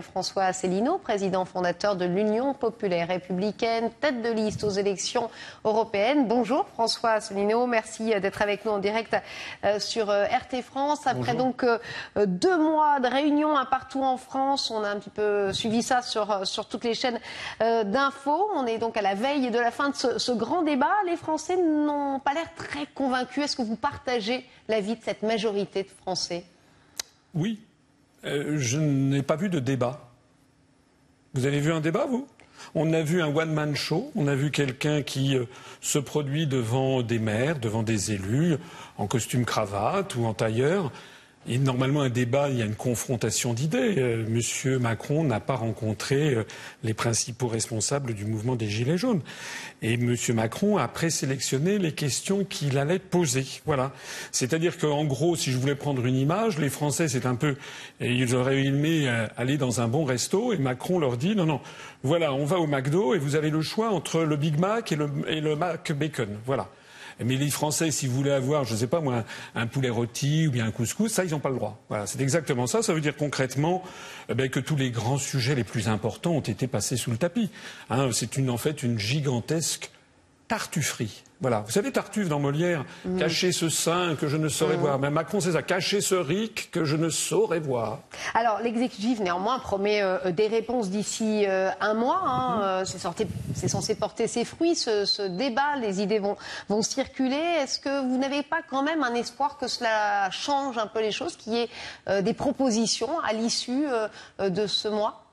François Asselineau, président fondateur de l'Union populaire républicaine, tête de liste aux élections européennes. Bonjour François Asselineau, merci d'être avec nous en direct euh, sur euh, RT France. Après donc euh, deux mois de réunions un partout en France, on a un petit peu suivi ça sur, sur toutes les chaînes d'infos. On est donc à la veille de la fin de ce, ce grand débat. Les Français n'ont pas l'air très convaincus. Est-ce que vous partagez l'avis de cette majorité de Français? Oui, euh, je n'ai pas vu de débat. Vous avez vu un débat, vous? On a vu un one-man show, on a vu quelqu'un qui euh, se produit devant des maires, devant des élus, en costume cravate ou en tailleur, et normalement, un débat, il y a une confrontation d'idées. Euh, Monsieur Macron n'a pas rencontré euh, les principaux responsables du mouvement des Gilets jaunes. Et Monsieur Macron a présélectionné les questions qu'il allait poser. Voilà. C'est-à-dire qu'en gros, si je voulais prendre une image, les Français, c'est un peu, ils auraient aimé euh, aller dans un bon resto, et Macron leur dit, non, non, voilà, on va au McDo, et vous avez le choix entre le Big Mac et le, et le Mac Bacon. Voilà. Mais les Français, s'ils voulaient avoir, je ne sais pas moi, un, poulet rôti ou bien un couscous, ça, ils n'ont pas le droit. Voilà, c'est exactement ça. Ça veut dire concrètement eh ben, que tous les grands sujets les plus importants ont été passés sous le tapis. Hein, c'est en fait une gigantesque tartufferie. Voilà. Vous savez, Tartuffe dans Molière, mm. cacher ce sein que je ne saurais mm. voir. Mais Macron, c'est ça, cacher ce ric que je ne saurais voir. Alors, l'exécutif, néanmoins, promet euh, des réponses d'ici euh, un mois. Hein. Mm-hmm. Euh, c'est censé porter ses fruits, ce, débat. Les idées vont, vont circuler. Est-ce que vous n'avez pas quand même un espoir que cela change un peu les choses, qu'il y ait des propositions à l'issue de ce mois?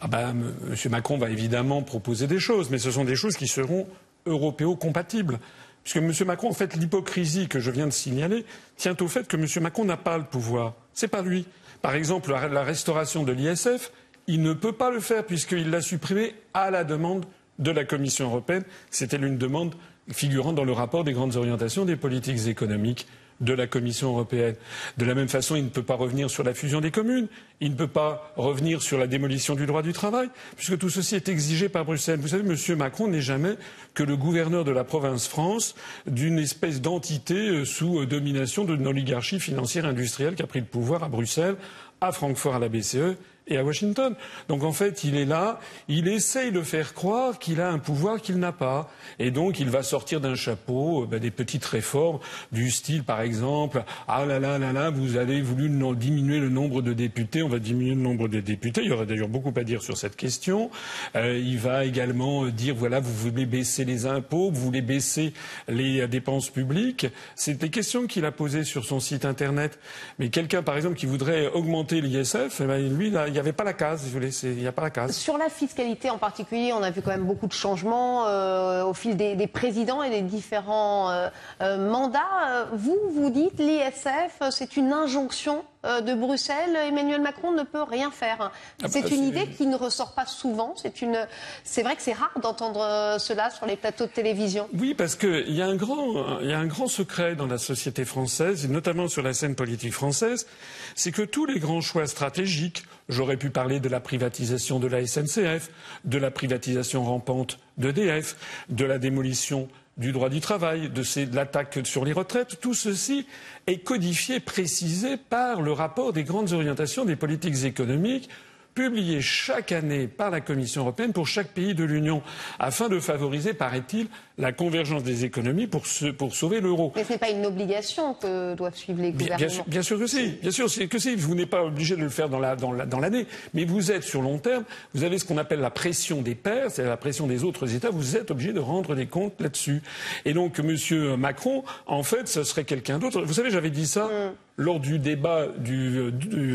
Ah ben, M. Macron va évidemment proposer des choses, mais ce sont des choses qui seront européo-compatible. Puisque M. Macron, en fait, l'hypocrisie que je viens de signaler tient au fait que M. Macron n'a pas le pouvoir. C'est pas lui. Par exemple, la restauration de l'ISF, il ne peut pas le faire puisqu'il l'a supprimé à la demande de la Commission européenne. C'était une demande figurant dans le rapport des grandes orientations des politiques économiques de la Commission européenne. De la même façon, il ne peut pas revenir sur la fusion des communes, il ne peut pas revenir sur la démolition du droit du travail, puisque tout ceci est exigé par Bruxelles. Vous savez, M. Macron n'est jamais que le gouverneur de la province France d'une espèce d'entité euh, sous euh, domination d'une oligarchie financière industrielle qui a pris le pouvoir à Bruxelles, à Francfort à la BCE et à Washington. Donc en fait, il est là, il essaye de faire croire qu'il a un pouvoir qu'il n'a pas. Et donc il va sortir d'un chapeau euh, ben, des petites réformes du style, par exemple, ah là là là là, vous avez voulu diminuer le nombre de députés, on va diminuer le nombre de députés. Il y aurait d'ailleurs beaucoup à dire sur cette question. Euh, il va également dire, voilà, vous voulez baisser les impôts, vous voulez baisser les euh, dépenses publiques. C'est des questions qu'il a posées sur son site internet. Mais quelqu'un, par exemple, qui voudrait augmenter l'ISF, eh ben, lui, là, n'y avait pas la case, il n'y a pas la case. Sur la fiscalité en particulier, on a vu quand même beaucoup de changements euh, au fil des, présidents et des différents euh, euh, mandats. Vous, vous dites l'ISF, c'est une injonction de Bruxelles, Emmanuel Macron ne peut rien faire. Ah bah, c'est une idée qui ne ressort pas souvent. C'est une, c'est vrai que c'est rare d'entendre euh, cela sur les plateaux de télévision. Oui, parce qu'il y a un grand, il y a un grand secret dans la société française, et notamment sur la scène politique française, c'est que tous les grands choix stratégiques, j'aurais pu parler de la privatisation de la SNCF, de la privatisation rampante d'EDF, de la démolition du droit du travail, de, l'attaque sur les retraites, tout ceci est codifié, précisé par le rapport des grandes orientations des politiques économiques publié chaque année par la Commission européenne pour chaque pays de l'Union, afin de favoriser, paraît-il, la convergence des économies pour, sauver l'euro. Mais ce n'est pas une obligation que doivent suivre les gouvernements. Bien, sûr, que si. Bien sûr que si. Vous n'êtes pas obligé de le faire dans l'année. mais vous êtes sur long terme. Vous avez ce qu'on appelle la pression des pairs, c'est la pression des autres États. Vous êtes obligé de rendre des comptes là-dessus. Et donc, M. Macron, en fait, ce serait quelqu'un d'autre. Vous savez, j'avais dit ça. Mm lors du débat du,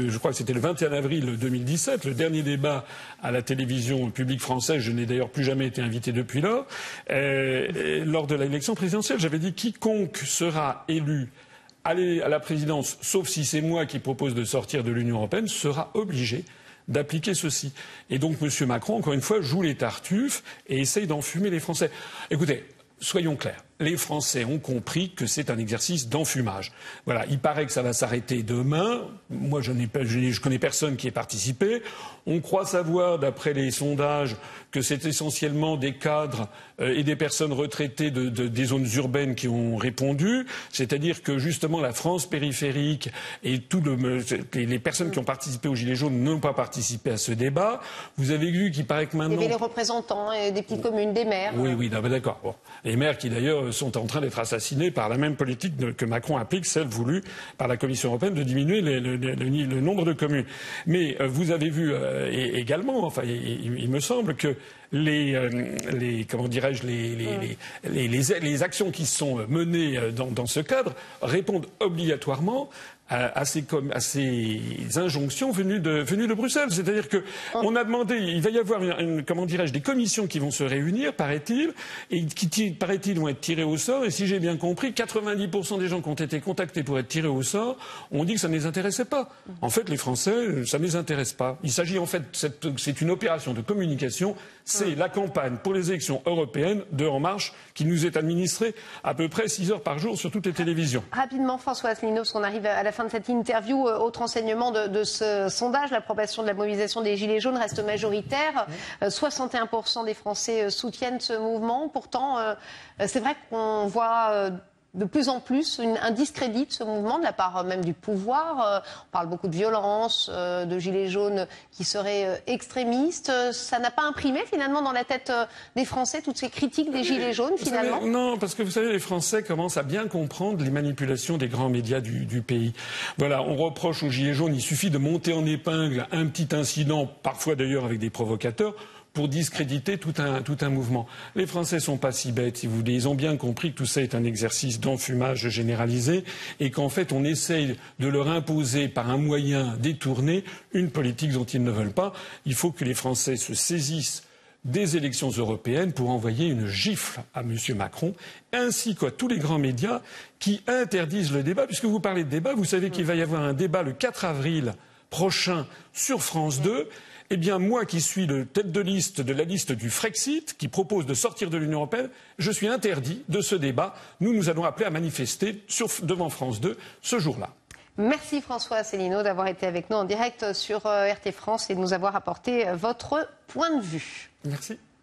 je crois que c'était le 21 avril 2017, le dernier débat à la télévision publique française, je n'ai d'ailleurs plus jamais été invité depuis lors, euh, lors de l'élection présidentielle, j'avais dit quiconque sera élu à la présidence, sauf si c'est moi qui propose de sortir de l'Union européenne, sera obligé d'appliquer ceci. Et donc M. Macron, encore une fois, joue les tartuffes et essaye d'enfumer les Français. Écoutez, soyons clairs les Français ont compris que c'est un exercice d'enfumage. Voilà, il paraît que ça va s'arrêter demain. Moi, je, pas, je, connais personne qui ait participé. On croit savoir, d'après les sondages, que c'est essentiellement des cadres euh, et des personnes retraitées de, de, des zones urbaines qui ont répondu. C'est-à-dire que justement la France périphérique et tout le, les personnes qui ont participé aux Gilets jaunes n'ont pas participé à ce débat. Vous avez vu qu'il paraît que maintenant. Il y avait les représentants des petites communes, des maires. Oui, oui, d'accord. Bon. Les maires qui d'ailleurs sont en train d'être assassinés par la même politique que Macron applique, celle voulue par la Commission européenne de diminuer le, le, le nombre de communes. Mais euh, vous avez vu euh, également, enfin, il, il, me semble que les, euh, les comment dirais-je, les, les, les, les, actions qui sont menées dans, dans ce cadre répondent obligatoirement à, ces, à, ces, injonctions venues de, venues de Bruxelles. C'est-à-dire qu'on a demandé, il va y avoir, une, comment dirais-je, des commissions qui vont se réunir, paraît-il, et qui, paraît-il, vont être tirées au sort. Et si j'ai bien compris, 90% des gens qui ont été contactés pour être tirés au sort ont dit que ça ne les intéressait pas. En fait, les Français, ça ne les intéresse pas. Il s'agit en fait, c'est une opération de communication. C'est la campagne pour les élections européennes de En Marche qui nous est administrée à peu près 6 heures par jour sur toutes les télévisions. Rapidement, François Asselineau, parce qu'on arrive à la fin de cette interview, euh, autre enseignement de, ce sondage, l'approbation de la mobilisation des Gilets jaunes reste majoritaire. 61% euh, des Français euh, soutiennent ce mouvement. Pourtant, c'est vrai qu'on voit de plus en plus un discrédit de ce mouvement de la part euh, même du pouvoir. Euh, on parle beaucoup de violence, euh, de gilets jaunes qui seraient extrémistes. Ça n'a pas imprimé finalement dans la tête des Français toutes ces critiques des gilets jaunes finalement? Non, parce que vous savez, les Français commencent à bien comprendre les manipulations des grands médias du, du pays. Voilà, on reproche aux gilets jaunes, il suffit de monter en épingle un petit incident, parfois d'ailleurs avec des provocateurs pour discréditer tout un, mouvement. Les Français sont pas si bêtes, si vous voulez. Ils ont bien compris que tout ça est un exercice d'enfumage généralisé et qu'en fait, on essaye de leur imposer par un moyen détourné une politique dont ils ne veulent pas. Il faut que les Français se saisissent des élections européennes pour envoyer une gifle à M. Macron, ainsi qu'à tous les grands médias qui interdisent le débat. Puisque vous parlez de débat, vous savez qu'il va y avoir un débat le 4 avril prochain sur France 2 eh bien, moi qui suis le tête de liste de la liste du Frexit, qui propose de sortir de l'Union européenne, je suis interdit de ce débat. Nous, nous allons appeler à manifester devant France 2 ce jour-là. Merci François Asselineau d'avoir été avec nous en direct sur euh, RT France et de nous avoir apporté euh, votre point de vue. Merci.